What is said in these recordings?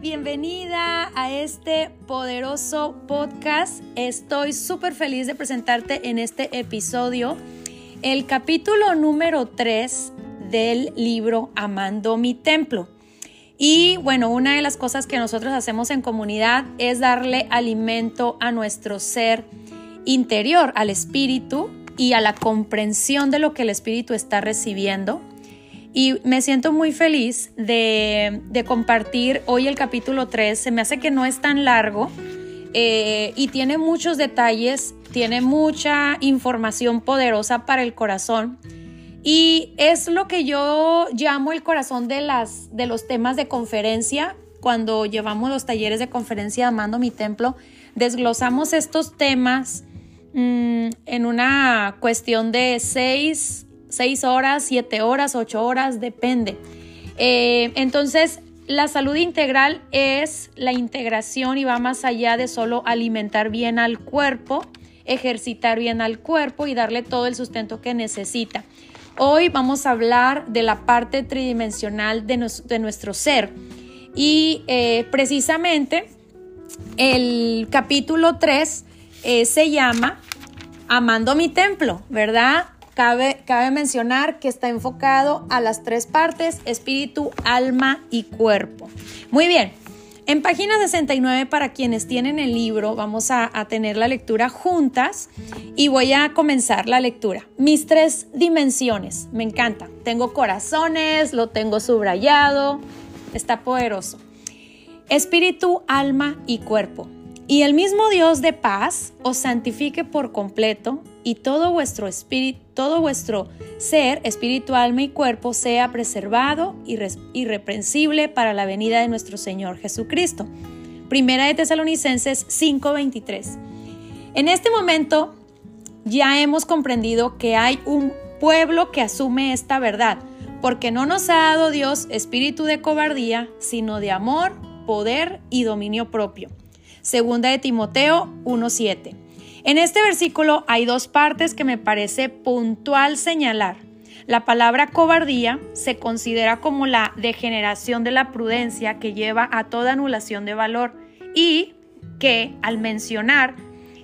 bienvenida a este poderoso podcast. Estoy súper feliz de presentarte en este episodio el capítulo número 3 del libro Amando mi templo. Y bueno, una de las cosas que nosotros hacemos en comunidad es darle alimento a nuestro ser interior, al espíritu y a la comprensión de lo que el espíritu está recibiendo y me siento muy feliz de, compartir hoy el capítulo 3. Se me hace que no es tan largo eh, y tiene muchos detalles, tiene mucha información poderosa para el corazón. Y es lo que yo llamo el corazón de, las, de los temas de conferencia. Cuando llevamos los talleres de conferencia Amando mi templo, desglosamos estos temas mm, en una cuestión de seis seis horas, siete horas, ocho horas, depende. Eh, entonces, la salud integral es la integración y va más allá de solo alimentar bien al cuerpo, ejercitar bien al cuerpo y darle todo el sustento que necesita. Hoy vamos a hablar de la parte tridimensional de, nuestro ser y eh, precisamente el capítulo 3 eh, se llama Amando mi templo, ¿verdad? Cabe, mencionar que está enfocado a las tres partes, espíritu, alma y cuerpo. Muy bien, en página 69 para quienes tienen el libro vamos a, a, tener la lectura juntas y voy a comenzar la lectura. Mis tres dimensiones, me encanta. Tengo corazones, lo tengo subrayado, está poderoso. Espíritu, alma y cuerpo. Y el mismo Dios de paz os santifique por completo y todo vuestro espíritu, todo vuestro ser, espíritu, alma y cuerpo sea preservado y irreprensible para la venida de nuestro Señor Jesucristo. Primera de Tesalonicenses 5:23. En este momento ya hemos comprendido que hay un pueblo que asume esta verdad, porque no nos ha dado Dios espíritu de cobardía, sino de amor, poder y dominio propio. Segunda de Timoteo 1:7. En este versículo hay dos partes que me parece puntual señalar. La palabra cobardía se considera como la degeneración de la prudencia que lleva a toda anulación de valor y que al mencionar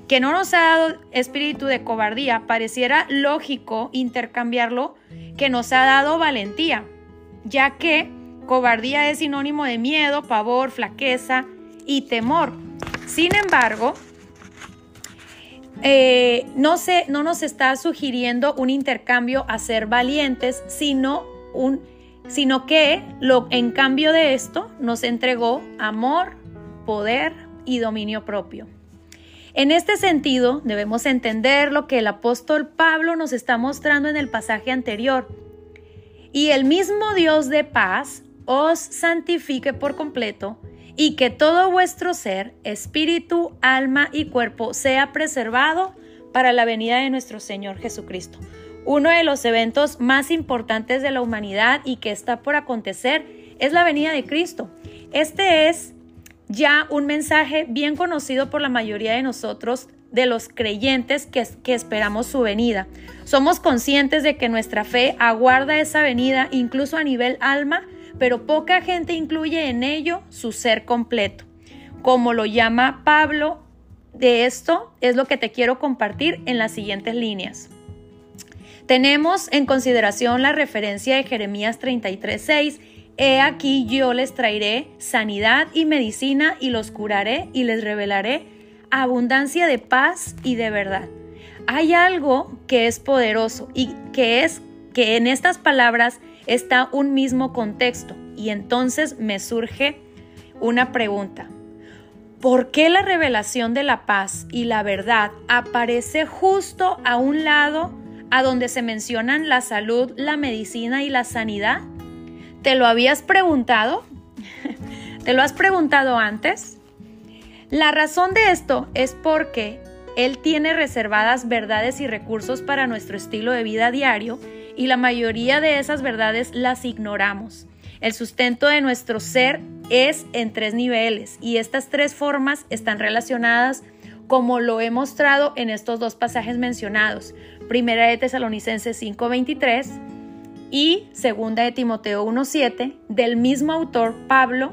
que no nos ha dado espíritu de cobardía, pareciera lógico intercambiarlo que nos ha dado valentía, ya que cobardía es sinónimo de miedo, pavor, flaqueza y temor. Sin embargo, eh, no, se, no nos está sugiriendo un intercambio a ser valientes, sino, un, sino que lo, en cambio de esto nos entregó amor, poder y dominio propio. En este sentido, debemos entender lo que el apóstol Pablo nos está mostrando en el pasaje anterior. Y el mismo Dios de paz os santifique por completo y que todo vuestro ser, espíritu, alma y cuerpo sea preservado para la venida de nuestro Señor Jesucristo. Uno de los eventos más importantes de la humanidad y que está por acontecer es la venida de Cristo. Este es ya un mensaje bien conocido por la mayoría de nosotros, de los creyentes que, que, esperamos su venida. Somos conscientes de que nuestra fe aguarda esa venida incluso a nivel alma pero poca gente incluye en ello su ser completo. Como lo llama Pablo, de esto es lo que te quiero compartir en las siguientes líneas. Tenemos en consideración la referencia de Jeremías 33:6. He aquí yo les traeré sanidad y medicina y los curaré y les revelaré abundancia de paz y de verdad. Hay algo que es poderoso y que es que en estas palabras está un mismo contexto y entonces me surge una pregunta. ¿Por qué la revelación de la paz y la verdad aparece justo a un lado a donde se mencionan la salud, la medicina y la sanidad? ¿Te lo habías preguntado? ¿Te lo has preguntado antes? La razón de esto es porque Él tiene reservadas verdades y recursos para nuestro estilo de vida diario y la mayoría de esas verdades las ignoramos. El sustento de nuestro ser es en tres niveles y estas tres formas están relacionadas como lo he mostrado en estos dos pasajes mencionados, Primera de Tesalonicenses 5:23 y Segunda de Timoteo 1:7 del mismo autor Pablo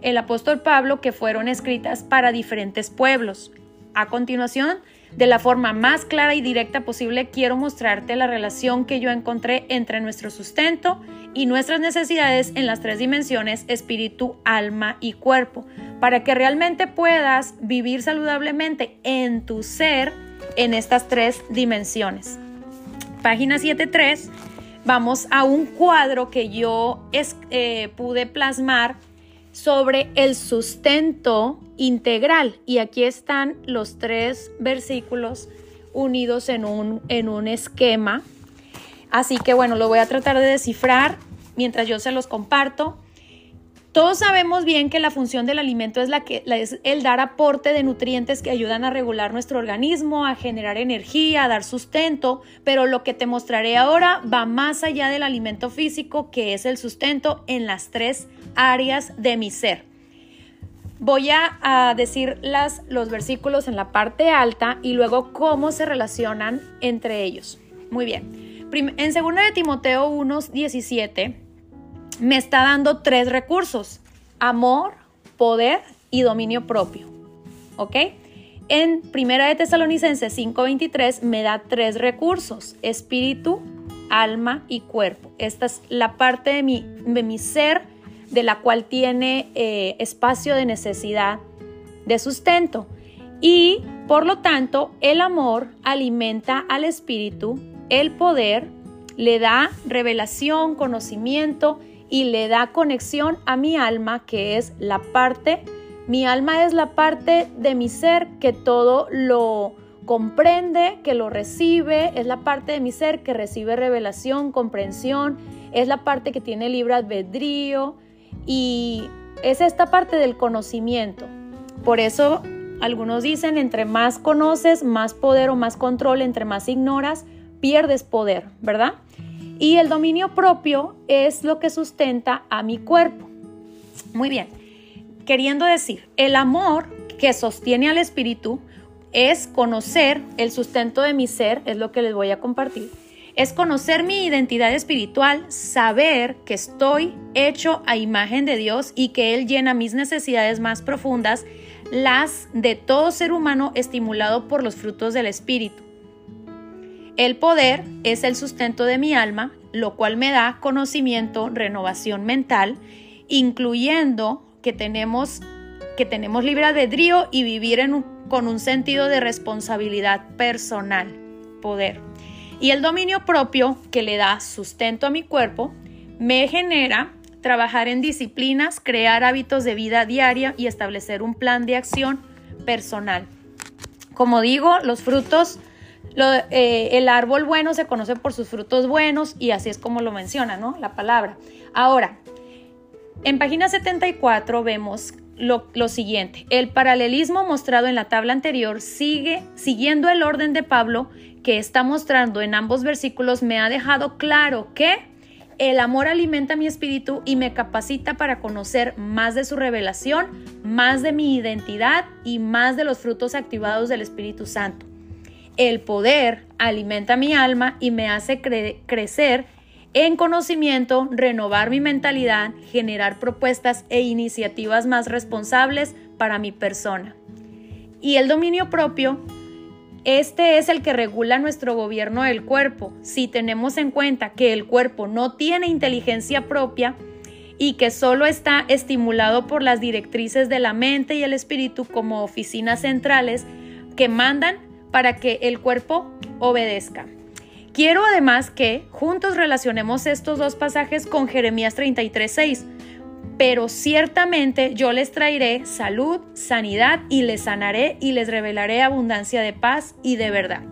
el apóstol Pablo que fueron escritas para diferentes pueblos. A continuación, de la forma más clara y directa posible, quiero mostrarte la relación que yo encontré entre nuestro sustento y nuestras necesidades en las tres dimensiones, espíritu, alma y cuerpo, para que realmente puedas vivir saludablemente en tu ser en estas tres dimensiones. Página 7.3, vamos a un cuadro que yo eh, pude plasmar sobre el sustento integral. Y aquí están los tres versículos unidos en un, en un esquema. Así que bueno, lo voy a tratar de descifrar mientras yo se los comparto. Todos sabemos bien que la función del alimento es, la que, es el dar aporte de nutrientes que ayudan a regular nuestro organismo, a generar energía, a dar sustento, pero lo que te mostraré ahora va más allá del alimento físico, que es el sustento en las tres áreas de mi ser. Voy a, decir las, los versículos en la parte alta y luego cómo se relacionan entre ellos. Muy bien. En 2 de Timoteo 1.17 me está dando tres recursos, amor, poder y dominio propio. ¿Ok? En Primera de Tesalonicenses 5:23 me da tres recursos, espíritu, alma y cuerpo. Esta es la parte de mi, de mi ser de la cual tiene eh, espacio de necesidad de sustento. Y por lo tanto, el amor alimenta al espíritu, el poder le da revelación, conocimiento y le da conexión a mi alma, que es la parte, mi alma es la parte de mi ser que todo lo comprende, que lo recibe, es la parte de mi ser que recibe revelación, comprensión, es la parte que tiene libre albedrío y es esta parte del conocimiento. Por eso algunos dicen, entre más conoces, más poder o más control, entre más ignoras, pierdes poder, ¿verdad? Y el dominio propio es lo que sustenta a mi cuerpo. Muy bien, queriendo decir, el amor que sostiene al espíritu es conocer el sustento de mi ser, es lo que les voy a compartir. Es conocer mi identidad espiritual, saber que estoy hecho a imagen de Dios y que Él llena mis necesidades más profundas, las de todo ser humano estimulado por los frutos del Espíritu. El poder es el sustento de mi alma, lo cual me da conocimiento, renovación mental, incluyendo que tenemos, que tenemos libre albedrío y vivir con un sentido de responsabilidad personal, poder. Y el dominio propio que le da sustento a mi cuerpo me genera trabajar en disciplinas, crear hábitos de vida diaria y establecer un plan de acción personal. Como digo, los frutos eh, el árbol bueno se conoce por sus frutos buenos y así es como lo menciona, ¿no? La palabra. Ahora, en página 74 vemos lo, lo, siguiente. El paralelismo mostrado en la tabla anterior sigue siguiendo el orden de Pablo que está mostrando en ambos versículos me ha dejado claro que el amor alimenta mi espíritu y me capacita para conocer más de su revelación, más de mi identidad y más de los frutos activados del Espíritu Santo. El poder alimenta mi alma y me hace crecer en conocimiento, renovar mi mentalidad, generar propuestas e iniciativas más responsables para mi persona. Y el dominio propio, este es el que regula nuestro gobierno del cuerpo. Si tenemos en cuenta que el cuerpo no tiene inteligencia propia y que solo está estimulado por las directrices de la mente y el espíritu como oficinas centrales que mandan para que el cuerpo obedezca. Quiero además que juntos relacionemos estos dos pasajes con Jeremías 33:6. Pero ciertamente yo les traeré salud, sanidad y les sanaré y les revelaré abundancia de paz y de verdad.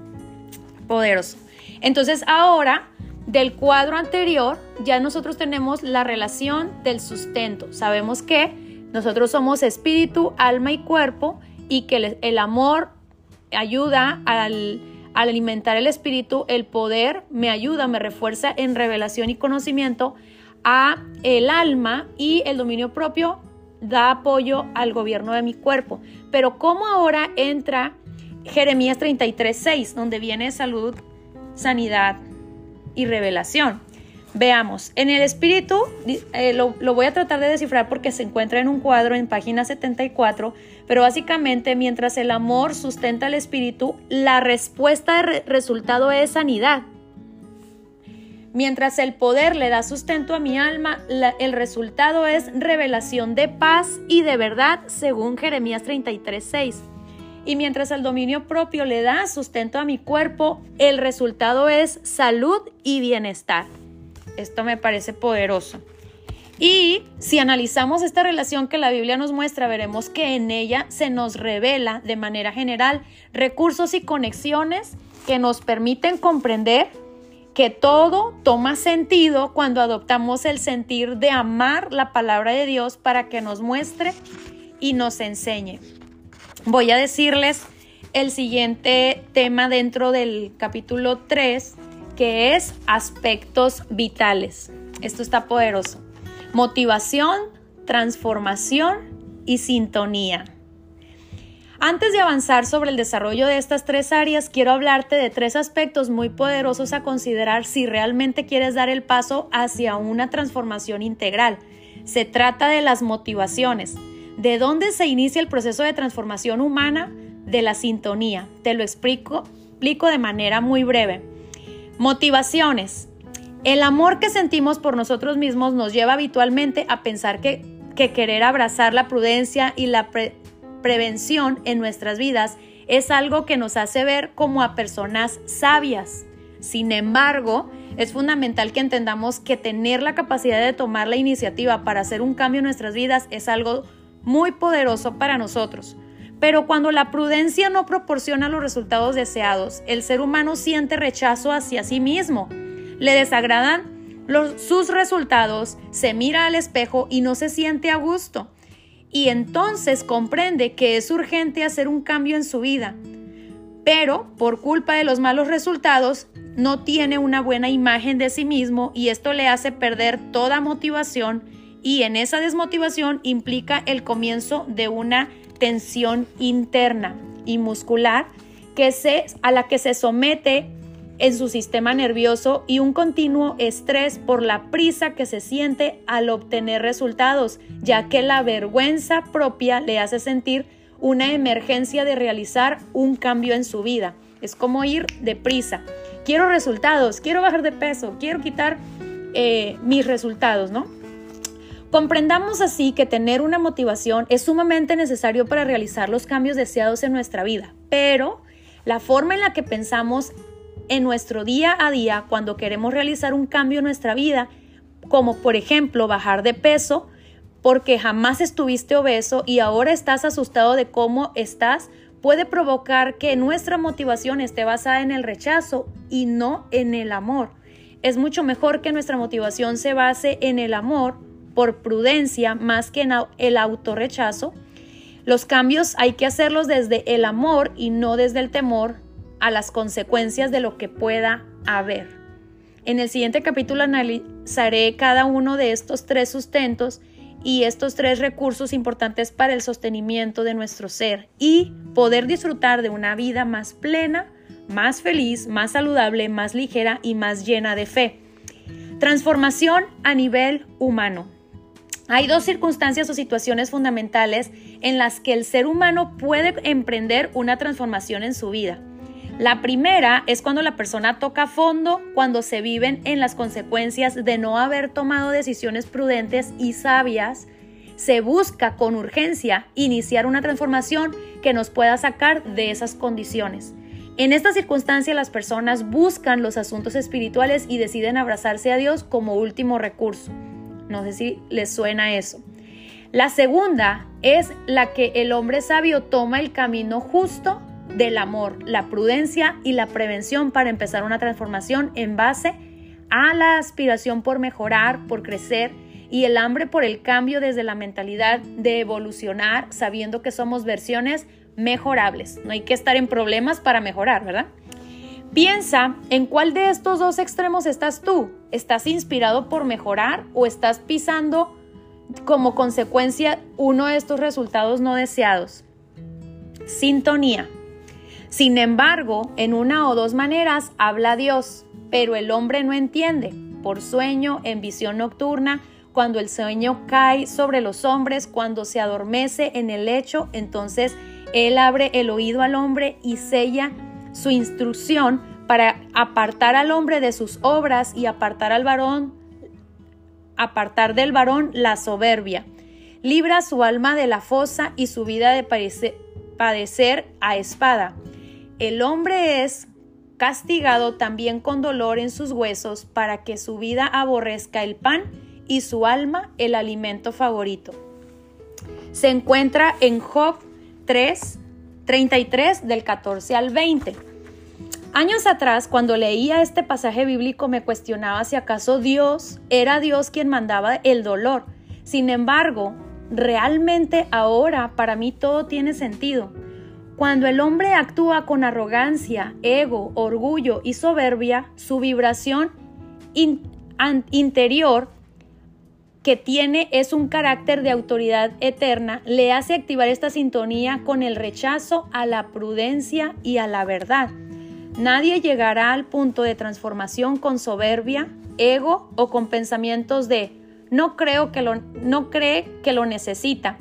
Poderoso. Entonces ahora del cuadro anterior ya nosotros tenemos la relación del sustento. Sabemos que nosotros somos espíritu, alma y cuerpo y que el amor ayuda al, alimentar el espíritu, el poder me ayuda, me refuerza en revelación y conocimiento a el alma y el dominio propio da apoyo al gobierno de mi cuerpo. Pero ¿cómo ahora entra Jeremías 33, 6, donde viene salud, sanidad y revelación? Veamos, en el espíritu, eh, lo, voy a tratar de descifrar porque se encuentra en un cuadro en página 74, pero básicamente mientras el amor sustenta el espíritu, la respuesta de resultado es sanidad. Mientras el poder le da sustento a mi alma, el resultado es revelación de paz y de verdad, según Jeremías 33:6. Y mientras el dominio propio le da sustento a mi cuerpo, el resultado es salud y bienestar. Esto me parece poderoso. Y si analizamos esta relación que la Biblia nos muestra, veremos que en ella se nos revela de manera general recursos y conexiones que nos permiten comprender que todo toma sentido cuando adoptamos el sentir de amar la palabra de Dios para que nos muestre y nos enseñe. Voy a decirles el siguiente tema dentro del capítulo 3 que es aspectos vitales. Esto está poderoso. Motivación, transformación y sintonía. Antes de avanzar sobre el desarrollo de estas tres áreas, quiero hablarte de tres aspectos muy poderosos a considerar si realmente quieres dar el paso hacia una transformación integral. Se trata de las motivaciones. ¿De dónde se inicia el proceso de transformación humana? De la sintonía. Te lo explico, explico de manera muy breve. Motivaciones. El amor que sentimos por nosotros mismos nos lleva habitualmente a pensar que, querer abrazar la prudencia y la prevención en nuestras vidas es algo que nos hace ver como a personas sabias. Sin embargo, es fundamental que entendamos que tener la capacidad de tomar la iniciativa para hacer un cambio en nuestras vidas es algo muy poderoso para nosotros. Pero cuando la prudencia no proporciona los resultados deseados, el ser humano siente rechazo hacia sí mismo. Le desagradan sus resultados, se mira al espejo y no se siente a gusto. Y entonces comprende que es urgente hacer un cambio en su vida. Pero por culpa de los malos resultados, no tiene una buena imagen de sí mismo y esto le hace perder toda motivación y en esa desmotivación implica el comienzo de una tensión interna y muscular que se, a la que se somete en su sistema nervioso y un continuo estrés por la prisa que se siente al obtener resultados, ya que la vergüenza propia le hace sentir una emergencia de realizar un cambio en su vida. Es como ir deprisa. Quiero resultados, quiero bajar de peso, quiero quitar eh, mis resultados, ¿no? Comprendamos así que tener una motivación es sumamente necesario para realizar los cambios deseados en nuestra vida, pero la forma en la que pensamos en nuestro día a día cuando queremos realizar un cambio en nuestra vida, como por ejemplo bajar de peso, porque jamás estuviste obeso y ahora estás asustado de cómo estás, puede provocar que nuestra motivación esté basada en el rechazo y no en el amor. Es mucho mejor que nuestra motivación se base en el amor por prudencia más que en el autorrechazo. Los cambios hay que hacerlos desde el amor y no desde el temor a las consecuencias de lo que pueda haber. En el siguiente capítulo analizaré cada uno de estos tres sustentos y estos tres recursos importantes para el sostenimiento de nuestro ser y poder disfrutar de una vida más plena, más feliz, más saludable, más ligera y más llena de fe. Transformación a nivel humano. Hay dos circunstancias o situaciones fundamentales en las que el ser humano puede emprender una transformación en su vida. La primera es cuando la persona toca fondo, cuando se viven en las consecuencias de no haber tomado decisiones prudentes y sabias. Se busca con urgencia iniciar una transformación que nos pueda sacar de esas condiciones. En esta circunstancia las personas buscan los asuntos espirituales y deciden abrazarse a Dios como último recurso. No sé si les suena eso. La segunda es la que el hombre sabio toma el camino justo del amor, la prudencia y la prevención para empezar una transformación en base a la aspiración por mejorar, por crecer y el hambre por el cambio desde la mentalidad de evolucionar sabiendo que somos versiones mejorables. No hay que estar en problemas para mejorar, ¿verdad? Piensa en cuál de estos dos extremos estás tú. ¿Estás inspirado por mejorar o estás pisando como consecuencia uno de estos resultados no deseados? Sintonía. Sin embargo, en una o dos maneras habla Dios, pero el hombre no entiende. por sueño, en visión nocturna, cuando el sueño cae sobre los hombres, cuando se adormece en el lecho, entonces Él abre el oído al hombre y sella su instrucción para apartar al hombre de sus obras y apartar al varón, apartar del varón la soberbia. Libra su alma de la fosa y su vida de padecer a espada. El hombre es castigado también con dolor en sus huesos para que su vida aborrezca el pan y su alma el alimento favorito. Se encuentra en Job 3, 33 del 14 al 20. Años atrás, cuando leía este pasaje bíblico, me cuestionaba si acaso Dios era Dios quien mandaba el dolor. Sin embargo, realmente ahora para mí todo tiene sentido. Cuando el hombre actúa con arrogancia, ego, orgullo y soberbia, su vibración interior que tiene es un carácter de autoridad eterna, le hace activar esta sintonía con el rechazo a la prudencia y a la verdad. Nadie llegará al punto de transformación con soberbia, ego o con pensamientos de no creo que lo no cree que lo necesita.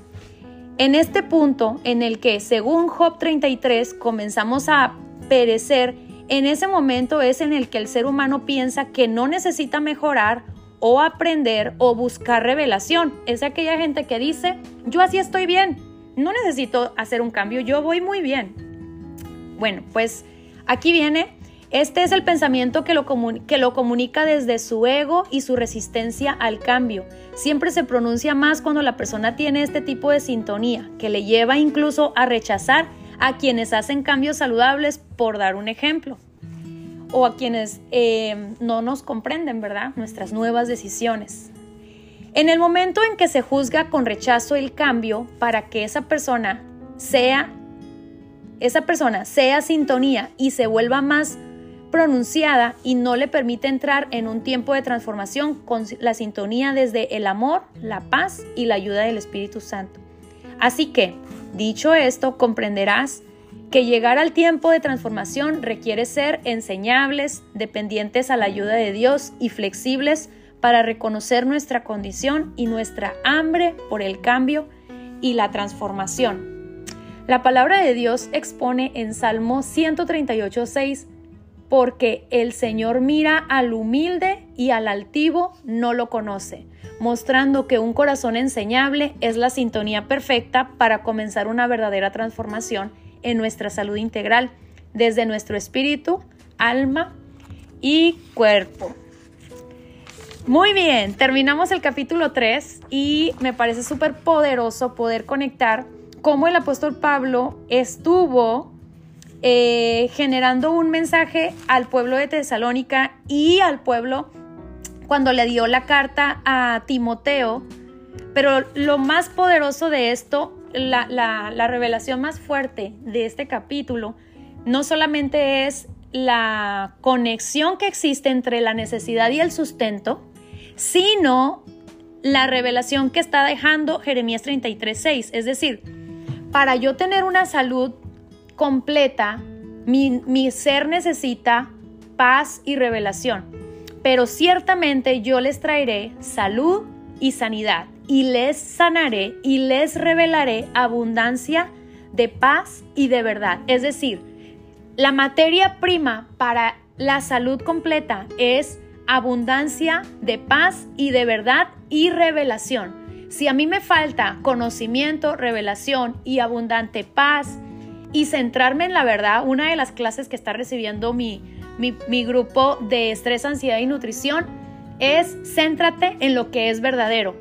En este punto en el que, según Job 33, comenzamos a perecer, en ese momento es en el que el ser humano piensa que no necesita mejorar o aprender o buscar revelación. Es aquella gente que dice, yo así estoy bien, no necesito hacer un cambio, yo voy muy bien. Bueno, pues Aquí viene, este es el pensamiento que lo, que lo comunica desde su ego y su resistencia al cambio. Siempre se pronuncia más cuando la persona tiene este tipo de sintonía, que le lleva incluso a rechazar a quienes hacen cambios saludables, por dar un ejemplo, o a quienes eh, no nos comprenden, ¿verdad? Nuestras nuevas decisiones. En el momento en que se juzga con rechazo el cambio para que esa persona sea esa persona sea sintonía y se vuelva más pronunciada y no le permite entrar en un tiempo de transformación con la sintonía desde el amor, la paz y la ayuda del Espíritu Santo. Así que, dicho esto, comprenderás que llegar al tiempo de transformación requiere ser enseñables, dependientes a la ayuda de Dios y flexibles para reconocer nuestra condición y nuestra hambre por el cambio y la transformación. La palabra de Dios expone en Salmo 138.6, porque el Señor mira al humilde y al altivo no lo conoce, mostrando que un corazón enseñable es la sintonía perfecta para comenzar una verdadera transformación en nuestra salud integral, desde nuestro espíritu, alma y cuerpo. Muy bien, terminamos el capítulo 3 y me parece súper poderoso poder conectar cómo el apóstol Pablo estuvo eh, generando un mensaje al pueblo de Tesalónica y al pueblo cuando le dio la carta a Timoteo. Pero lo más poderoso de esto, la, la revelación más fuerte de este capítulo, no solamente es la conexión que existe entre la necesidad y el sustento, sino la revelación que está dejando Jeremías 33.6. Es decir, para yo tener una salud completa, mi, ser necesita paz y revelación. Pero ciertamente yo les traeré salud y sanidad y les sanaré y les revelaré abundancia de paz y de verdad. Es decir, la materia prima para la salud completa es abundancia de paz y de verdad y revelación. Si a mí me falta conocimiento, revelación y abundante paz y centrarme en la verdad, una de las clases que está recibiendo mi, mi, grupo de estrés, ansiedad y nutrición es céntrate en lo que es verdadero.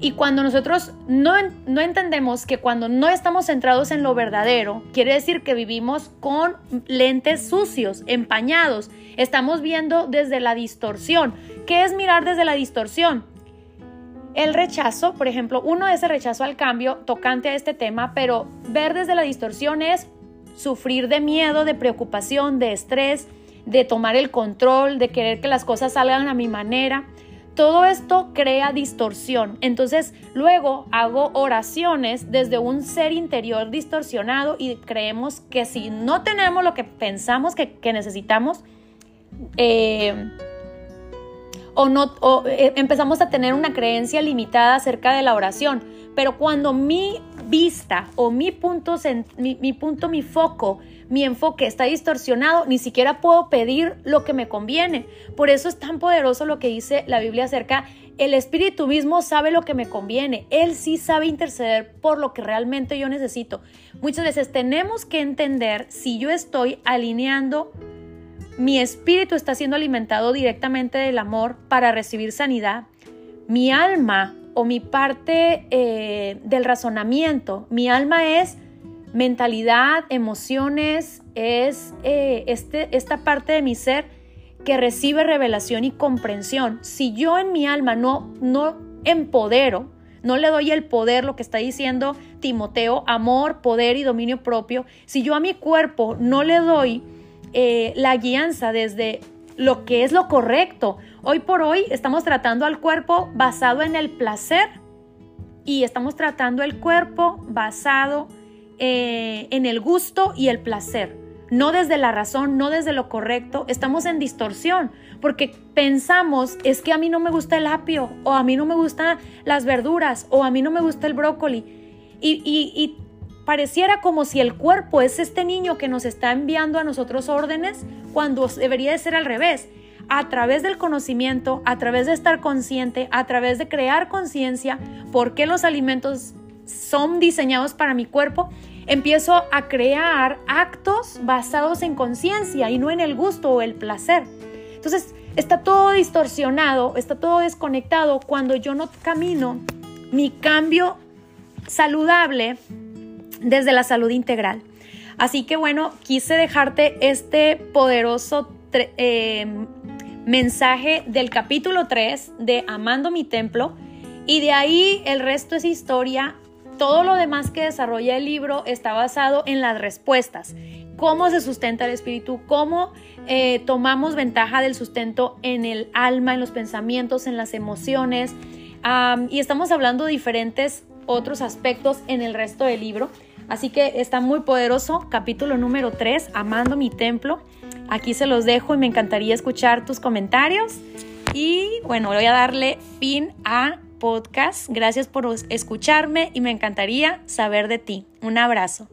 Y cuando nosotros no, no, entendemos que cuando no estamos centrados en lo verdadero, quiere decir que vivimos con lentes sucios, empañados. Estamos viendo desde la distorsión. ¿Qué es mirar desde la distorsión? El rechazo, por ejemplo, uno es el rechazo al cambio tocante a este tema, pero ver desde la distorsión es sufrir de miedo, de preocupación, de estrés, de tomar el control, de querer que las cosas salgan a mi manera. Todo esto crea distorsión. Entonces luego hago oraciones desde un ser interior distorsionado y creemos que si no tenemos lo que pensamos que, necesitamos, eh, o, no, eh, empezamos a tener una creencia limitada acerca de la oración. Pero cuando mi vista o mi punto, mi, mi punto, mi foco, mi enfoque está distorsionado, ni siquiera puedo pedir lo que me conviene. Por eso es tan poderoso lo que dice la Biblia acerca el espíritu mismo sabe lo que me conviene. Él sí sabe interceder por lo que realmente yo necesito. Muchas veces tenemos que entender si yo estoy alineando, mi espíritu está siendo alimentado directamente del amor para recibir sanidad, mi alma o mi parte eh, del razonamiento, mi alma es mentalidad, emociones, es eh, este, esta parte de mi ser que recibe revelación y comprensión. Si yo en mi alma no, no empodero, no le doy el poder, lo que está diciendo Timoteo, amor, poder y dominio propio, si yo a mi cuerpo no le doy eh, la guianza desde lo que es lo correcto, hoy por hoy estamos tratando al cuerpo basado en el placer y estamos tratando el cuerpo basado eh, en el gusto y el placer. No desde la razón, no desde lo correcto, estamos en distorsión, porque pensamos, es que a mí no me gusta el apio, o a mí no me gustan las verduras, o a mí no me gusta el brócoli. Y, y pareciera como si el cuerpo es este niño que nos está enviando a nosotros órdenes, cuando debería de ser al revés. A través del conocimiento, a través de estar consciente, a través de crear conciencia, por qué los alimentos son diseñados para mi cuerpo, empiezo a crear actos basados en conciencia y no en el gusto o el placer. Entonces, está todo distorsionado, está todo desconectado cuando yo no camino mi cambio saludable desde la salud integral. Así que bueno, quise dejarte este poderoso eh, mensaje del capítulo 3 de Amando mi templo y de ahí el resto es historia todo lo demás que desarrolla el libro está basado en las respuestas. Cómo se sustenta el espíritu, cómo eh, tomamos ventaja del sustento en el alma, en los pensamientos, en las emociones. y estamos hablando de diferentes otros aspectos en el resto del libro. Así que está muy poderoso. Capítulo número 3, Amando mi templo. Aquí se los dejo y me encantaría escuchar tus comentarios. Y bueno, voy a darle fin a podcast. Gracias por escucharme y me encantaría saber de ti. Un abrazo.